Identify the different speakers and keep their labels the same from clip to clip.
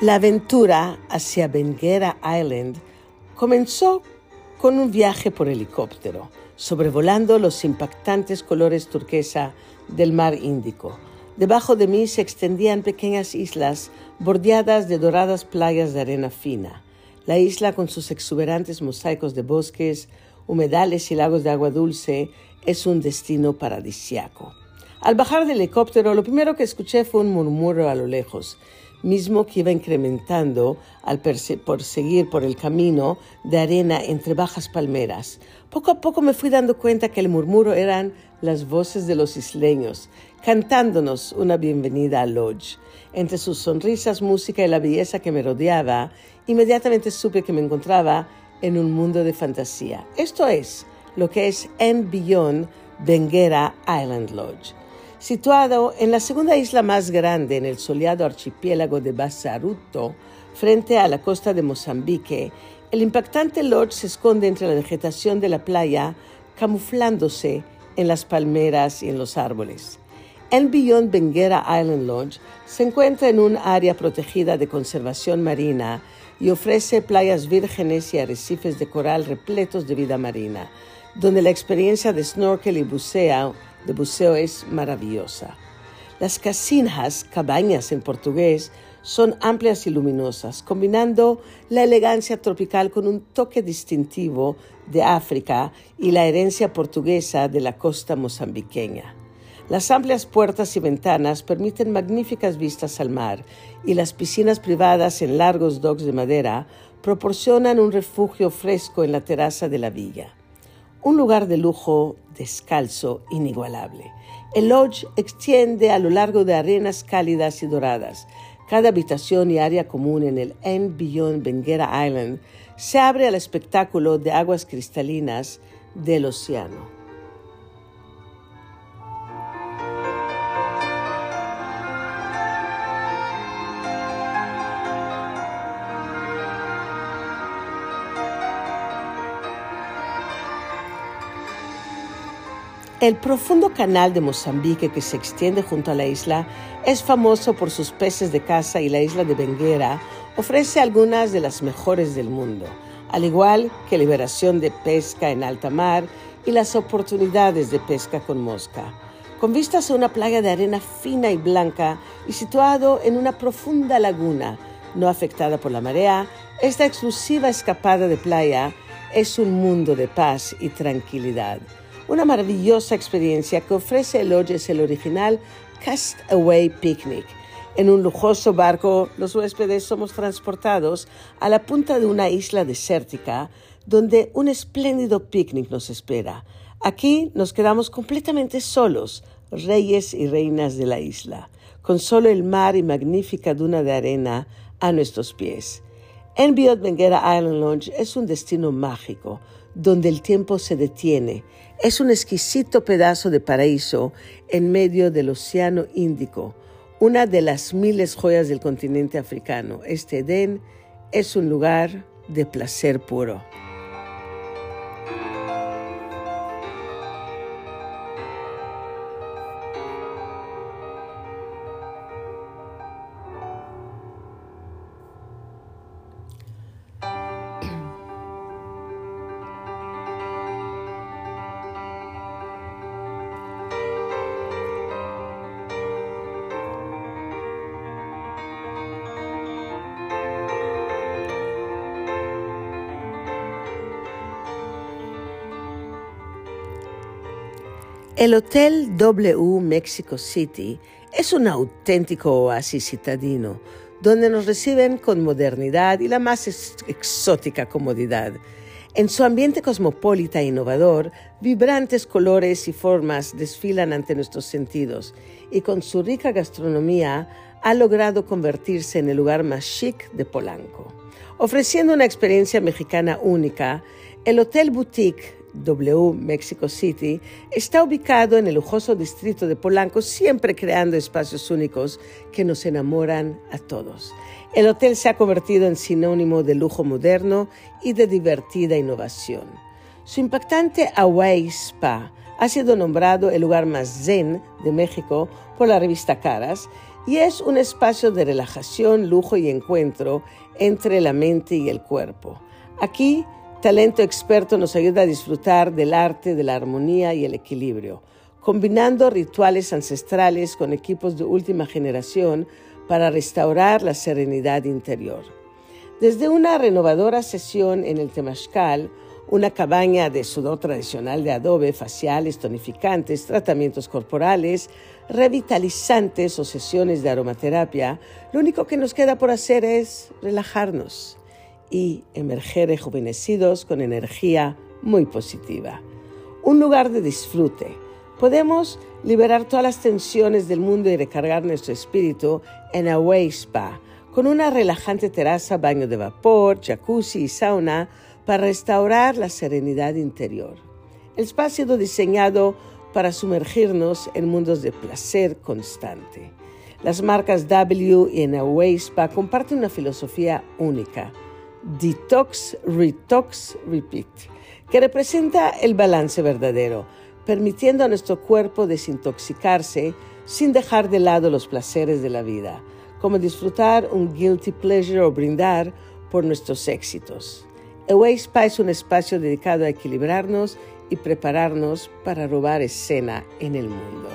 Speaker 1: La aventura hacia Benguera Island comenzó con un viaje por helicóptero, sobrevolando los impactantes colores turquesa del mar Índico. Debajo de mí se extendían pequeñas islas bordeadas de doradas playas de arena fina. La isla, con sus exuberantes mosaicos de bosques, humedales y lagos de agua dulce, es un destino paradisiaco. Al bajar del helicóptero, lo primero que escuché fue un murmullo a lo lejos, mismo que iba incrementando al seguir por el camino de arena entre bajas palmeras. Poco a poco me fui dando cuenta que el murmuro eran las voces de los isleños, cantándonos una bienvenida a Lodge. Entre sus sonrisas, música y la belleza que me rodeaba, inmediatamente supe que me encontraba en un mundo de fantasía. Esto es lo que es En Beyond Benguera Island Lodge. Situado en la segunda isla más grande en el soleado archipiélago de Basaruto, frente a la costa de Mozambique, el impactante lodge se esconde entre la vegetación de la playa, camuflándose en las palmeras y en los árboles. El Beyond Benguera Island Lodge se encuentra en un área protegida de conservación marina y ofrece playas vírgenes y arrecifes de coral repletos de vida marina, donde la experiencia de snorkel y buceo de buceo es maravillosa. Las casinhas, cabañas en portugués, son amplias y luminosas, combinando la elegancia tropical con un toque distintivo de África y la herencia portuguesa de la costa mozambiqueña. Las amplias puertas y ventanas permiten magníficas vistas al mar y las piscinas privadas en largos docks de madera proporcionan un refugio fresco en la terraza de la villa. Un lugar de lujo descalzo inigualable. El lodge extiende a lo largo de arenas cálidas y doradas. Cada habitación y área común en el End Beyond Benguera Island se abre al espectáculo de aguas cristalinas del océano. El profundo canal de Mozambique que se extiende junto a la isla es famoso por sus peces de caza y la isla de Benguera ofrece algunas de las mejores del mundo, al igual que liberación de pesca en alta mar y las oportunidades de pesca con mosca. Con vistas a una playa de arena fina y blanca y situado en una profunda laguna no afectada por la marea, esta exclusiva escapada de playa es un mundo de paz y tranquilidad una maravillosa experiencia que ofrece el hoy es el original Castaway Picnic. En un lujoso barco, los huéspedes somos transportados a la punta de una isla desértica donde un espléndido picnic nos espera. Aquí nos quedamos completamente solos, reyes y reinas de la isla, con solo el mar y magnífica duna de arena a nuestros pies. Enviot Benguera Island Lounge es un destino mágico donde el tiempo se detiene. Es un exquisito pedazo de paraíso en medio del Océano Índico, una de las miles joyas del continente africano. Este Edén es un lugar de placer puro. El Hotel W Mexico City es un auténtico oasis citadino, donde nos reciben con modernidad y la más exótica comodidad. En su ambiente cosmopolita e innovador, vibrantes colores y formas desfilan ante nuestros sentidos y con su rica gastronomía ha logrado convertirse en el lugar más chic de Polanco. Ofreciendo una experiencia mexicana única, el Hotel Boutique W Mexico City, está ubicado en el lujoso distrito de Polanco, siempre creando espacios únicos que nos enamoran a todos. El hotel se ha convertido en sinónimo de lujo moderno y de divertida innovación. Su impactante Hawaii Spa ha sido nombrado el lugar más zen de México por la revista Caras y es un espacio de relajación, lujo y encuentro entre la mente y el cuerpo. Aquí, Talento Experto nos ayuda a disfrutar del arte, de la armonía y el equilibrio, combinando rituales ancestrales con equipos de última generación para restaurar la serenidad interior. Desde una renovadora sesión en el Temazcal, una cabaña de sudor tradicional de adobe, faciales, tonificantes, tratamientos corporales, revitalizantes o sesiones de aromaterapia, lo único que nos queda por hacer es relajarnos y emerger rejuvenecidos con energía muy positiva. Un lugar de disfrute. Podemos liberar todas las tensiones del mundo y recargar nuestro espíritu en Away Spa, con una relajante terraza, baño de vapor, jacuzzi y sauna para restaurar la serenidad interior. El spa ha sido diseñado para sumergirnos en mundos de placer constante. Las marcas W y Away Spa comparten una filosofía única, Detox, Retox, Repeat, que representa el balance verdadero, permitiendo a nuestro cuerpo desintoxicarse sin dejar de lado los placeres de la vida, como disfrutar un guilty pleasure o brindar por nuestros éxitos. Away Spa es un espacio dedicado a equilibrarnos y prepararnos para robar escena en el mundo.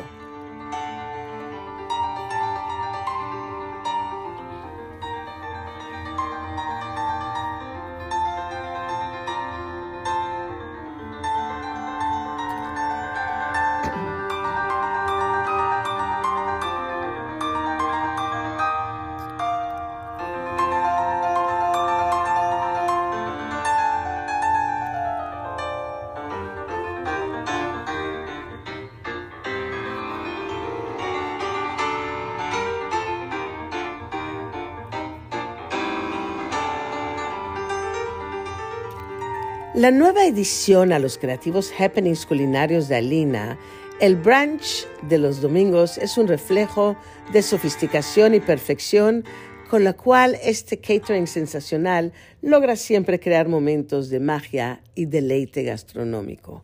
Speaker 1: La nueva edición a los creativos happenings culinarios de Alina, el brunch de los domingos, es un reflejo de sofisticación y perfección con la cual este catering sensacional logra siempre crear momentos de magia y deleite gastronómico.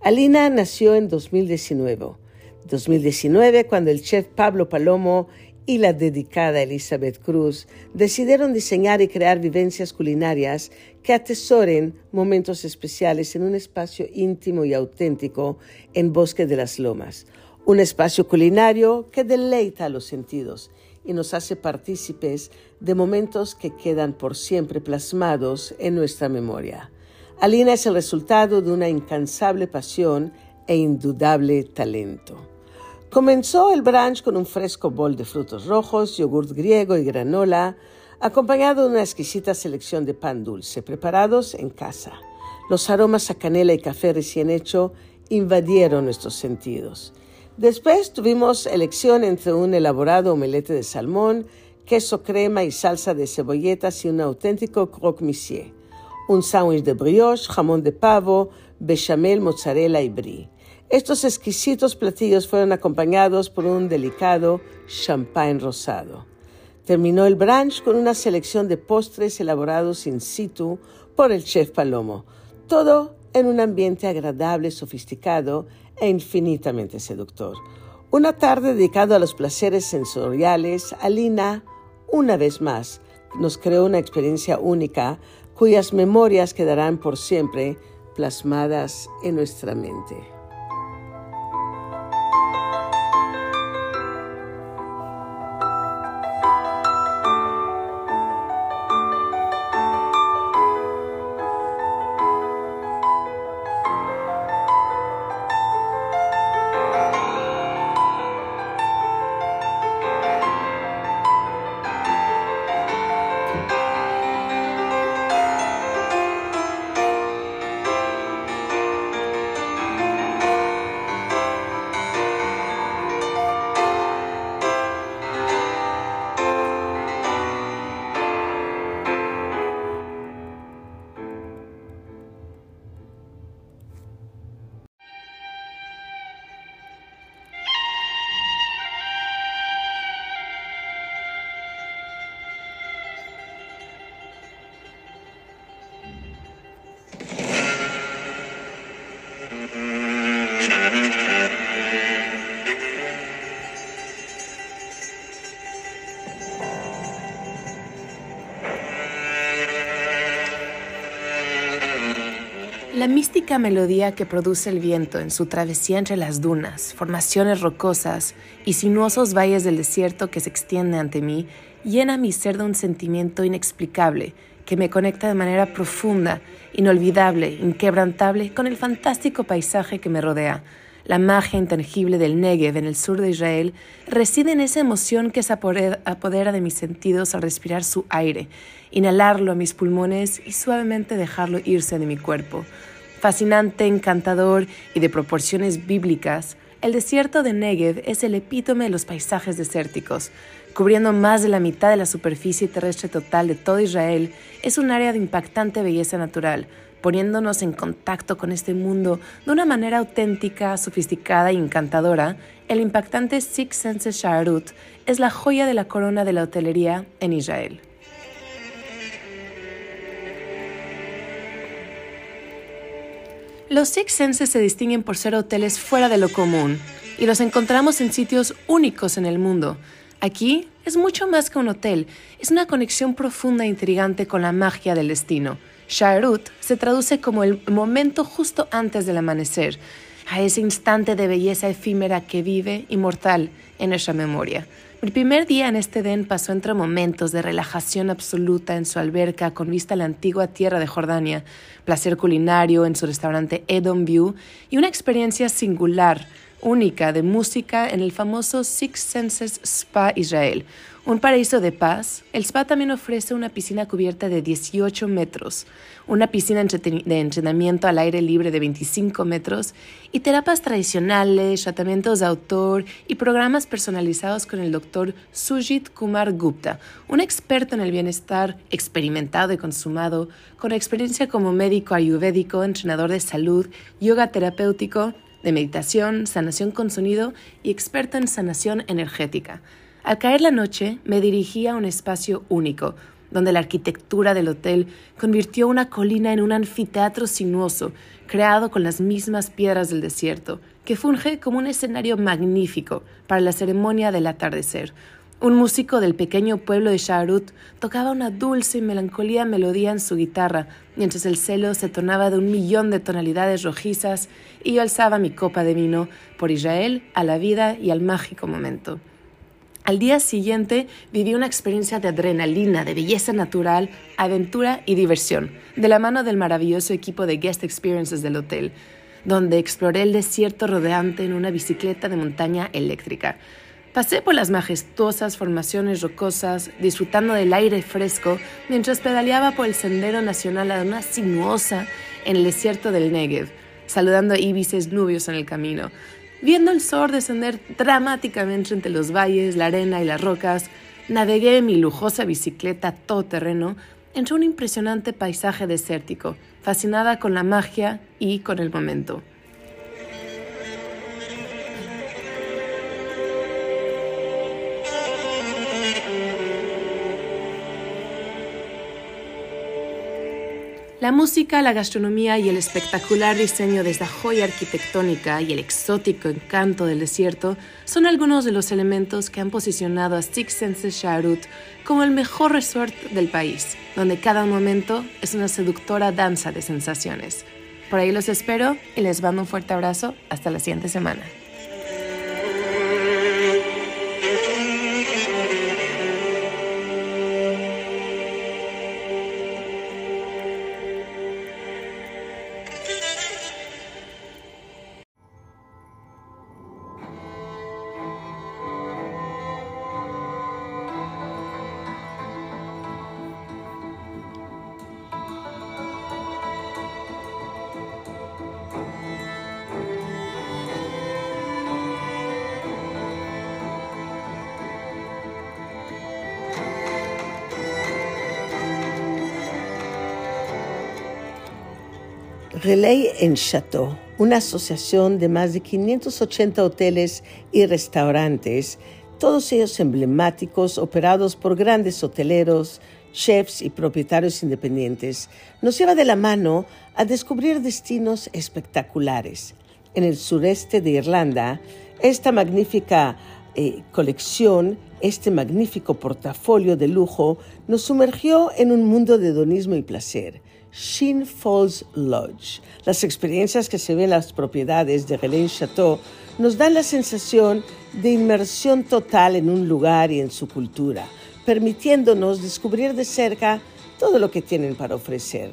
Speaker 1: Alina nació en 2019. 2019 cuando el chef Pablo Palomo y la dedicada Elizabeth Cruz decidieron diseñar y crear vivencias culinarias que atesoren momentos especiales en un espacio íntimo y auténtico en Bosque de las Lomas, un espacio culinario que deleita los sentidos y nos hace partícipes de momentos que quedan por siempre plasmados en nuestra memoria. Alina es el resultado de una incansable pasión e indudable talento. Comenzó el brunch con un fresco bol de frutos rojos, yogurt griego y granola, acompañado de una exquisita selección de pan dulce, preparados en casa. Los aromas a canela y café recién hecho invadieron nuestros sentidos. Después tuvimos elección entre un elaborado omelette de salmón, queso crema y salsa de cebolletas y un auténtico croque monsieur. Un sándwich de brioche, jamón de pavo, bechamel, mozzarella y brie. Estos exquisitos platillos fueron acompañados por un delicado champagne rosado. Terminó el brunch con una selección de postres elaborados in situ por el chef Palomo, todo en un ambiente agradable, sofisticado e infinitamente seductor. Una tarde dedicada a los placeres sensoriales, Alina, una vez más, nos creó una experiencia única cuyas memorias quedarán por siempre plasmadas en nuestra mente.
Speaker 2: Mística melodía que produce el viento en su travesía entre las dunas, formaciones rocosas y sinuosos valles del desierto que se extiende ante mí, llena mi ser de un sentimiento inexplicable que me conecta de manera profunda, inolvidable, inquebrantable con el fantástico paisaje que me rodea. La magia intangible del Negev en el sur de Israel reside en esa emoción que se apodera de mis sentidos al respirar su aire inhalarlo a mis pulmones y suavemente dejarlo irse de mi cuerpo. Fascinante, encantador y de proporciones bíblicas, el desierto de Negev es el epítome de los paisajes desérticos. Cubriendo más de la mitad de la superficie terrestre total de todo Israel, es un área de impactante belleza natural, poniéndonos en contacto con este mundo de una manera auténtica, sofisticada y encantadora. El impactante Six Senses Shaarut es la joya de la corona de la hotelería en Israel. Los Six Senses se distinguen por ser hoteles fuera de lo común y los encontramos en sitios únicos en el mundo. Aquí es mucho más que un hotel, es una conexión profunda e intrigante con la magia del destino. Shaarut se traduce como el momento justo antes del amanecer, a ese instante de belleza efímera que vive inmortal en nuestra memoria. Mi primer día en este den pasó entre momentos de relajación absoluta en su alberca con vista a la antigua tierra de Jordania, placer culinario en su restaurante Edom View y una experiencia singular, única de música en el famoso Six Senses Spa Israel, un paraíso de paz, el spa también ofrece una piscina cubierta de 18 metros, una piscina de entrenamiento al aire libre de 25 metros y terapias tradicionales, tratamientos de autor y programas personalizados con el doctor Sujit Kumar Gupta, un experto en el bienestar experimentado y consumado, con experiencia como médico ayurvédico, entrenador de salud, yoga terapéutico, de meditación, sanación con sonido y experto en sanación energética. Al caer la noche, me dirigí a un espacio único, donde la arquitectura del hotel convirtió una colina en un anfiteatro sinuoso, creado con las mismas piedras del desierto, que funge como un escenario magnífico para la ceremonia del atardecer. Un músico del pequeño pueblo de Shaarut tocaba una dulce y melancolía melodía en su guitarra, mientras el celo se tornaba de un millón de tonalidades rojizas y yo alzaba mi copa de vino por Israel, a la vida y al mágico momento. Al día siguiente viví una experiencia de adrenalina, de belleza natural, aventura y diversión, de la mano del maravilloso equipo de Guest Experiences del hotel, donde exploré el desierto rodeante en una bicicleta de montaña eléctrica. Pasé por las majestuosas formaciones rocosas, disfrutando del aire fresco, mientras pedaleaba por el sendero nacional a una sinuosa en el desierto del Negev, saludando ibises nubios en el camino, Viendo el sol descender dramáticamente entre los valles, la arena y las rocas, navegué mi lujosa bicicleta todoterreno entre un impresionante paisaje desértico, fascinada con la magia y con el momento. La música, la gastronomía y el espectacular diseño de esta joya arquitectónica y el exótico encanto del desierto son algunos de los elementos que han posicionado a Six Senses Sharut como el mejor resort del país, donde cada momento es una seductora danza de sensaciones. Por ahí los espero y les mando un fuerte abrazo. Hasta la siguiente semana.
Speaker 1: Relay en Chateau, una asociación de más de 580 hoteles y restaurantes, todos ellos emblemáticos, operados por grandes hoteleros, chefs y propietarios independientes, nos lleva de la mano a descubrir destinos espectaculares. En el sureste de Irlanda, esta magnífica eh, colección, este magnífico portafolio de lujo, nos sumergió en un mundo de hedonismo y placer Shin Falls Lodge. Las experiencias que se ven en las propiedades de Relais Chateau nos dan la sensación de inmersión total en un lugar y en su cultura, permitiéndonos descubrir de cerca todo lo que tienen para ofrecer.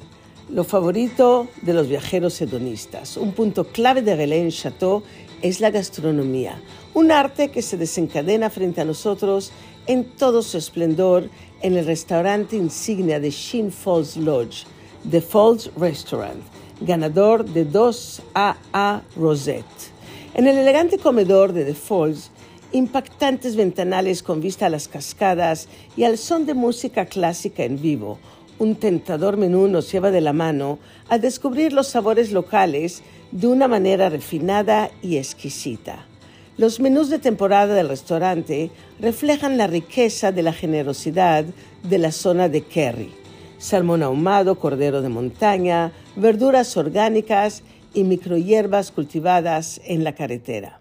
Speaker 1: Lo favorito de los viajeros hedonistas, un punto clave de Relais Chateau es la gastronomía, un arte que se desencadena frente a nosotros en todo su esplendor en el restaurante insignia de Shin Falls Lodge, The Falls Restaurant, ganador de 2 AA Rosette. En el elegante comedor de The Falls, impactantes ventanales con vista a las cascadas y al son de música clásica en vivo, un tentador menú nos lleva de la mano a descubrir los sabores locales de una manera refinada y exquisita. Los menús de temporada del restaurante reflejan la riqueza de la generosidad de la zona de Kerry. Salmón ahumado, cordero de montaña, verduras orgánicas y microhierbas cultivadas en la carretera.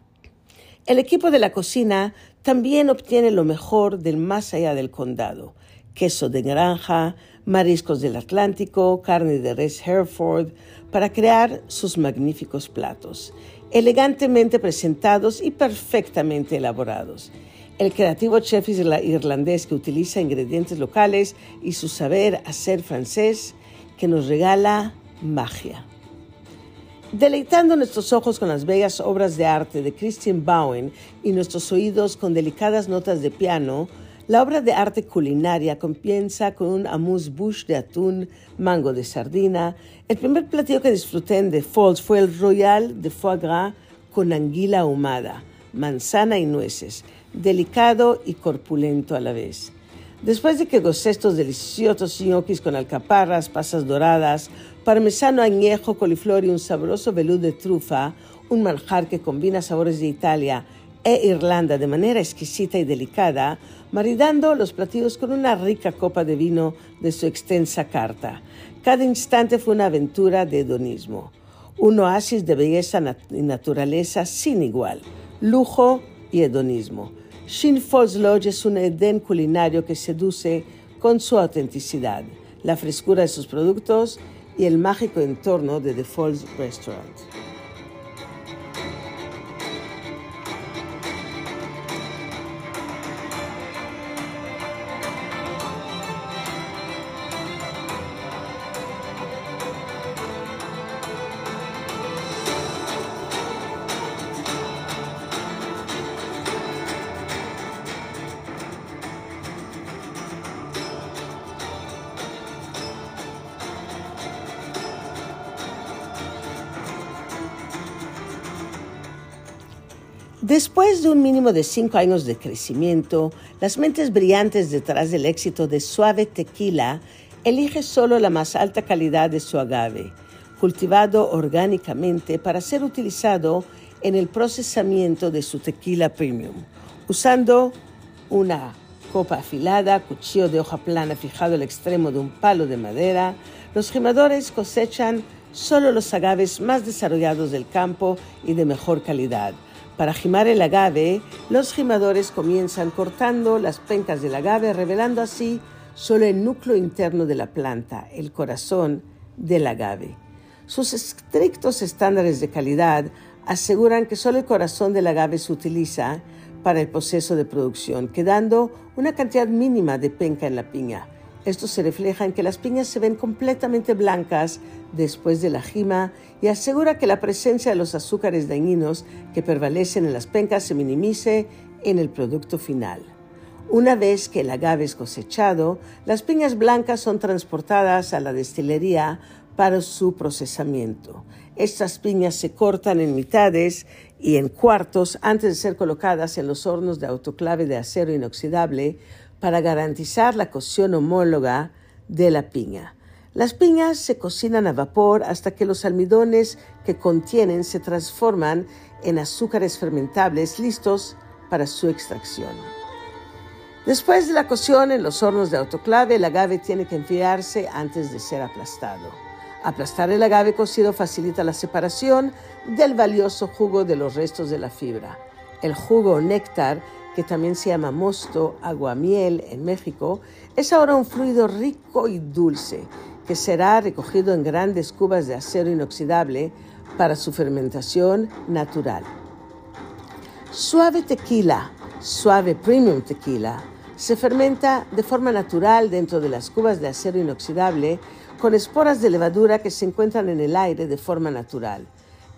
Speaker 1: El equipo de la cocina también obtiene lo mejor del más allá del condado. Queso de granja, mariscos del Atlántico, carne de res Hereford, para crear sus magníficos platos elegantemente presentados y perfectamente elaborados. El creativo chef irlandés que utiliza ingredientes locales y su saber hacer francés que nos regala magia. Deleitando nuestros ojos con las bellas obras de arte de Christian Bowen y nuestros oídos con delicadas notas de piano, la obra de arte culinaria comienza con un amuse-bouche de atún, mango de sardina. El primer platillo que disfruté en The Falls fue el Royal de foie gras con anguila ahumada, manzana y nueces, delicado y corpulento a la vez. Después de que gocé estos deliciosos gnocchis con alcaparras, pasas doradas, parmesano añejo, coliflor y un sabroso velú de trufa, un manjar que combina sabores de Italia e Irlanda de manera exquisita y delicada, maridando los platillos con una rica copa de vino de su extensa carta. Cada instante fue una aventura de hedonismo, un oasis de belleza y naturaleza sin igual, lujo y hedonismo. Shin Falls Lodge es un edén culinario que seduce con su autenticidad, la frescura de sus productos y el mágico entorno de The Falls Restaurant. Después de un mínimo de cinco años de crecimiento, las mentes brillantes detrás del éxito de Suave Tequila elige solo la más alta calidad de su agave, cultivado orgánicamente para ser utilizado en el procesamiento de su tequila premium, usando una copa afilada, cuchillo de hoja plana fijado al extremo de un palo de madera, los gimadores cosechan solo los agaves más desarrollados del campo y de mejor calidad para gimar el agave, los gimadores comienzan cortando las pencas del agave, revelando así solo el núcleo interno de la planta, el corazón del agave. Sus estrictos estándares de calidad aseguran que solo el corazón del agave se utiliza para el proceso de producción, quedando una cantidad mínima de penca en la piña. Esto se refleja en que las piñas se ven completamente blancas después de la jima y asegura que la presencia de los azúcares dañinos que prevalecen en las pencas se minimice en el producto final. Una vez que el agave es cosechado, las piñas blancas son transportadas a la destilería para su procesamiento. Estas piñas se cortan en mitades y en cuartos antes de ser colocadas en los hornos de autoclave de acero inoxidable para garantizar la cocción homóloga de la piña. Las piñas se cocinan a vapor hasta que los almidones que contienen se transforman en azúcares fermentables listos para su extracción. Después de la cocción en los hornos de autoclave, el agave tiene que enfriarse antes de ser aplastado. Aplastar el agave cocido facilita la separación del valioso jugo de los restos de la fibra. El jugo o néctar que también se llama mosto, aguamiel en México, es ahora un fluido rico y dulce que será recogido en grandes cubas de acero inoxidable para su fermentación natural. Suave tequila, suave premium tequila, se fermenta de forma natural dentro de las cubas de acero inoxidable con esporas de levadura que se encuentran en el aire de forma natural.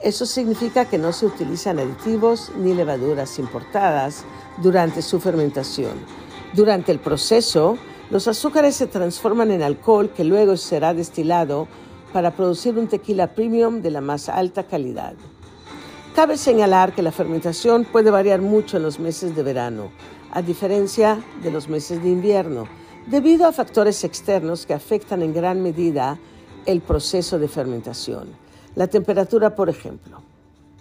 Speaker 1: Eso significa que no se utilizan aditivos ni levaduras importadas durante su fermentación. Durante el proceso, los azúcares se transforman en alcohol que luego será destilado para producir un tequila premium de la más alta calidad. Cabe señalar que la fermentación puede variar mucho en los meses de verano, a diferencia de los meses de invierno, debido a factores externos que afectan en gran medida el proceso de fermentación. La temperatura, por ejemplo,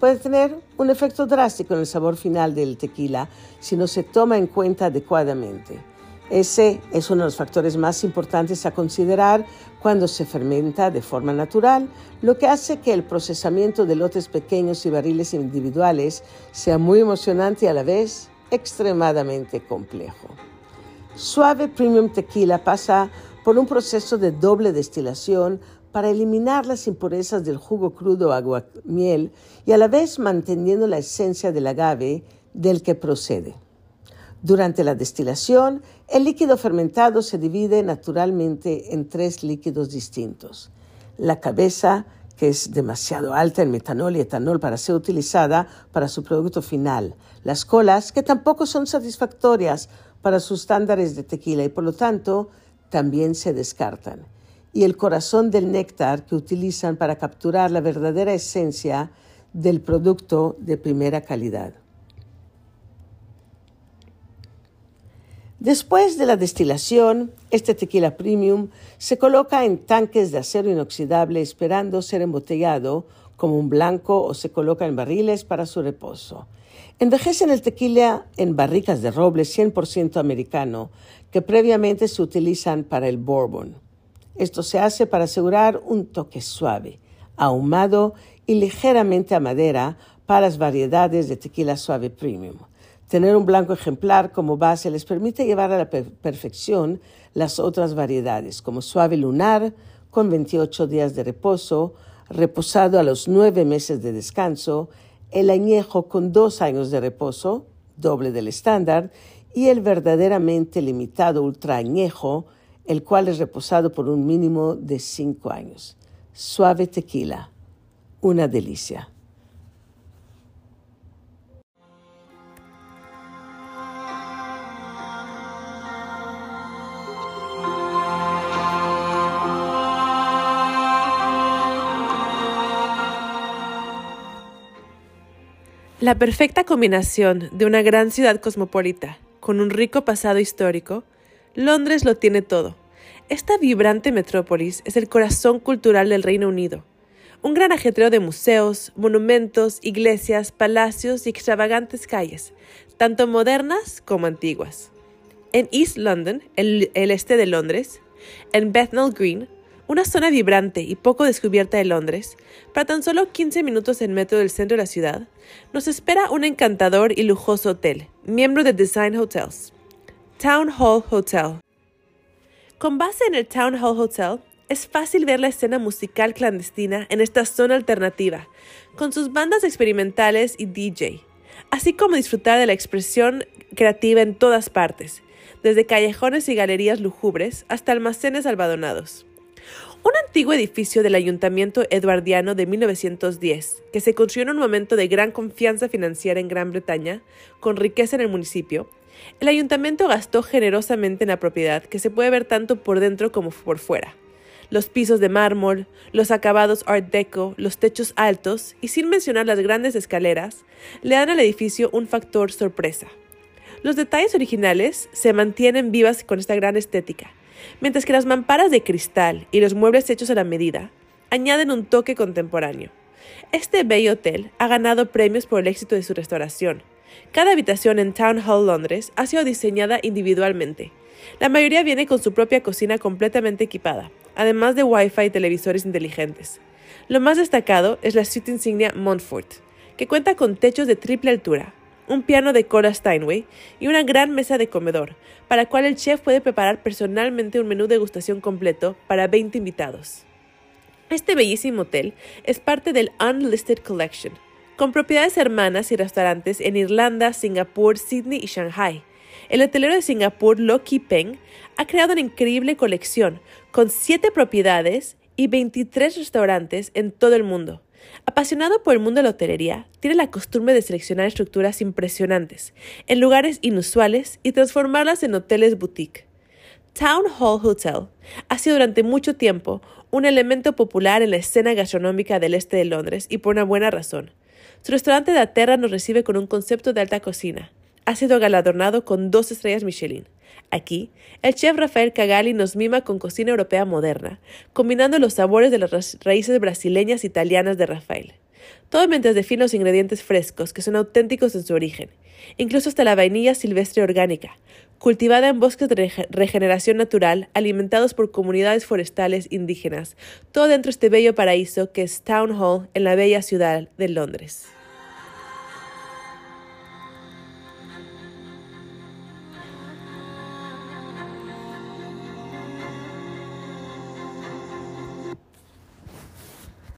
Speaker 1: puede tener un efecto drástico en el sabor final del tequila si no se toma en cuenta adecuadamente. Ese es uno de los factores más importantes a considerar cuando se fermenta de forma natural, lo que hace que el procesamiento de lotes pequeños y barriles individuales sea muy emocionante y a la vez extremadamente complejo. Suave Premium Tequila pasa por un proceso de doble destilación para eliminar las impurezas del jugo crudo agua miel y a la vez manteniendo la esencia del agave del que procede. Durante la destilación, el líquido fermentado se divide naturalmente en tres líquidos distintos. La cabeza, que es demasiado alta en metanol y etanol para ser utilizada para su producto final. Las colas, que tampoco son satisfactorias para sus estándares de tequila y por lo tanto también se descartan y el corazón del néctar que utilizan para capturar la verdadera esencia del producto de primera calidad. Después de la destilación, este tequila premium se coloca en tanques de acero inoxidable esperando ser embotellado como un blanco o se coloca en barriles para su reposo. Envejecen el tequila en barricas de roble 100% americano que previamente se utilizan para el bourbon. Esto se hace para asegurar un toque suave, ahumado y ligeramente a madera para las variedades de tequila suave premium. Tener un blanco ejemplar como base les permite llevar a la perfección las otras variedades, como suave lunar, con 28 días de reposo, reposado a los nueve meses de descanso, el añejo con dos años de reposo, doble del estándar, y el verdaderamente limitado ultra añejo, el cual es reposado por un mínimo de cinco años. Suave tequila, una delicia.
Speaker 3: La perfecta combinación de una gran ciudad cosmopolita con un rico pasado histórico Londres lo tiene todo. Esta vibrante metrópolis es el corazón cultural del Reino Unido. Un gran ajetreo de museos, monumentos, iglesias, palacios y extravagantes calles, tanto modernas como antiguas. En East London, el, este de Londres, en Bethnal Green, una zona vibrante y poco descubierta de Londres, para tan solo 15 minutos en metro del centro de la ciudad, nos espera un encantador y lujoso hotel, miembro de Design Hotels. Town Hall Hotel. Con base en el Town Hall Hotel, es fácil ver la escena musical clandestina en esta zona alternativa, con sus bandas experimentales y DJ, así como disfrutar de la expresión creativa en todas partes, desde callejones y galerías lúgubres hasta almacenes albadonados. Un antiguo edificio del Ayuntamiento Eduardiano de 1910, que se construyó en un momento de gran confianza financiera en Gran Bretaña, con riqueza en el municipio, el ayuntamiento gastó generosamente en la propiedad, que se puede ver tanto por dentro como por fuera. Los pisos de mármol, los acabados art deco, los techos altos y sin mencionar las grandes escaleras, le dan al edificio un factor sorpresa. Los detalles originales se mantienen vivas con esta gran estética, mientras que las mamparas de cristal y los muebles hechos a la medida añaden un toque contemporáneo. Este bello hotel ha ganado premios por el éxito de su restauración, cada habitación en Town Hall Londres ha sido diseñada individualmente. La mayoría viene con su propia cocina completamente equipada, además de Wi-Fi y televisores inteligentes. Lo más destacado es la suite insignia Montfort, que cuenta con techos de triple altura, un piano de Cora Steinway y una gran mesa de comedor, para la cual el chef puede preparar personalmente un menú de degustación completo para 20 invitados. Este bellísimo hotel es parte del Unlisted Collection, con propiedades hermanas y restaurantes en Irlanda, Singapur, Sydney y Shanghai. El hotelero de Singapur, Loki Peng, ha creado una increíble colección con 7 propiedades y 23 restaurantes en todo el mundo. Apasionado por el mundo de la hotelería, tiene la costumbre de seleccionar estructuras impresionantes, en lugares inusuales y transformarlas en hoteles boutique. Town Hall Hotel ha sido durante mucho tiempo un elemento popular en la escena gastronómica del este de Londres y por una buena razón. Su restaurante de Aterra nos recibe con un concepto de alta cocina. Ha sido galardonado con dos estrellas Michelin. Aquí, el chef Rafael Cagali nos mima con cocina europea moderna, combinando los sabores de las raíces brasileñas e italianas de Rafael. Todo mientras define los ingredientes frescos que son auténticos en su origen, incluso hasta la vainilla silvestre orgánica, cultivada en bosques de regeneración natural, alimentados por comunidades forestales indígenas, todo dentro de este bello paraíso que es Town Hall en la bella ciudad de Londres.